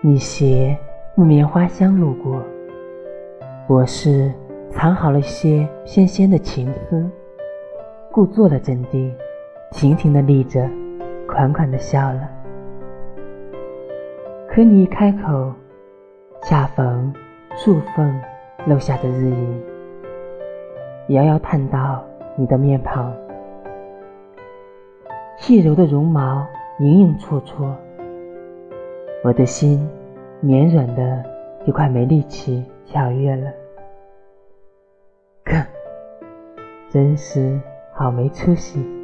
你携木棉花香路过，我是藏好了些纤纤的情思，故作了镇定，亭亭的立着，款款的笑了。可你一开口，恰逢树缝漏下的日影，遥遥探到你的面庞，细柔的绒毛影影绰绰。我的心绵软的就快没力气跳跃了，哼 真是好没出息。